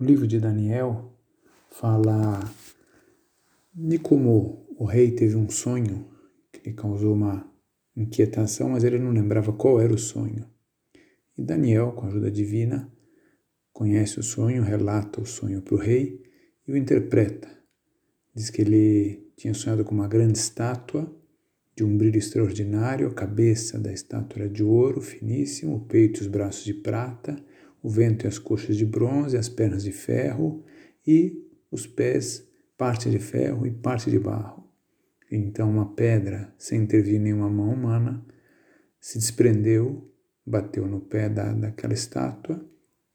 O livro de Daniel fala de como o rei teve um sonho que lhe causou uma inquietação, mas ele não lembrava qual era o sonho. E Daniel, com a ajuda divina, conhece o sonho, relata o sonho para o rei e o interpreta. Diz que ele tinha sonhado com uma grande estátua de um brilho extraordinário, a cabeça da estátua era de ouro finíssimo, o peito e os braços de prata, o vento e as coxas de bronze, as pernas de ferro e os pés, parte de ferro e parte de barro. Então uma pedra, sem intervir nenhuma mão humana, se desprendeu, bateu no pé da, daquela estátua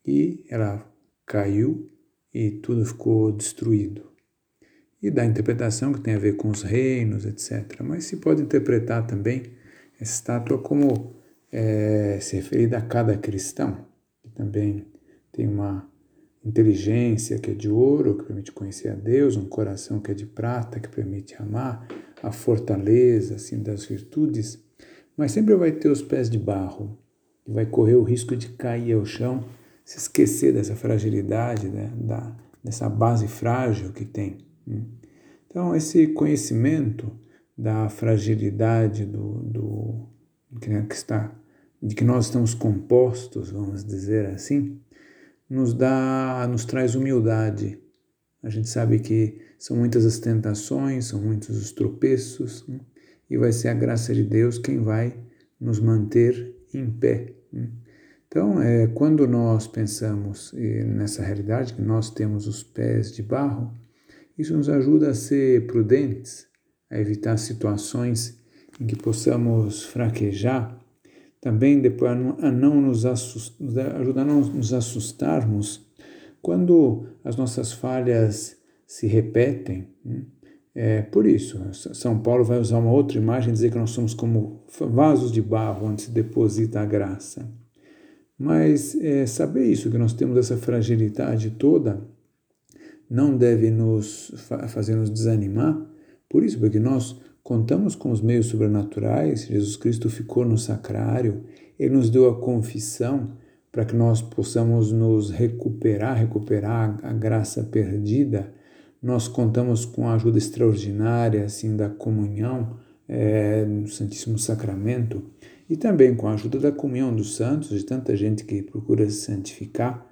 e ela caiu e tudo ficou destruído. E da interpretação que tem a ver com os reinos, etc. Mas se pode interpretar também essa estátua como é, se referida a cada cristão também tem uma inteligência que é de ouro, que permite conhecer a Deus, um coração que é de prata, que permite amar, a fortaleza assim das virtudes, mas sempre vai ter os pés de barro, e vai correr o risco de cair ao chão, se esquecer dessa fragilidade, né, da, dessa base frágil que tem. Né. Então, esse conhecimento da fragilidade do, do que está de que nós estamos compostos, vamos dizer assim, nos dá, nos traz humildade. A gente sabe que são muitas as tentações, são muitos os tropeços, né? e vai ser a graça de Deus quem vai nos manter em pé. Né? Então, é, quando nós pensamos nessa realidade, que nós temos os pés de barro, isso nos ajuda a ser prudentes, a evitar situações em que possamos fraquejar também depois a não nos assustar, ajudar a não nos assustarmos quando as nossas falhas se repetem. Né? É por isso, São Paulo vai usar uma outra imagem, dizer que nós somos como vasos de barro onde se deposita a graça. Mas é, saber isso, que nós temos essa fragilidade toda, não deve nos fazer nos desanimar, por isso, porque nós Contamos com os meios sobrenaturais, Jesus Cristo ficou no sacrário, ele nos deu a confissão para que nós possamos nos recuperar, recuperar a graça perdida. Nós contamos com a ajuda extraordinária assim da comunhão é, no Santíssimo Sacramento e também com a ajuda da comunhão dos santos, de tanta gente que procura se santificar.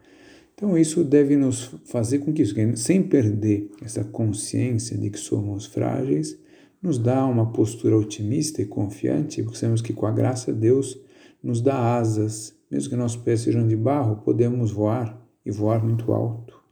Então isso deve nos fazer com que, sem perder essa consciência de que somos frágeis, nos dá uma postura otimista e confiante, porque sabemos que com a graça Deus nos dá asas, mesmo que nossos pés sejam de barro, podemos voar e voar muito alto.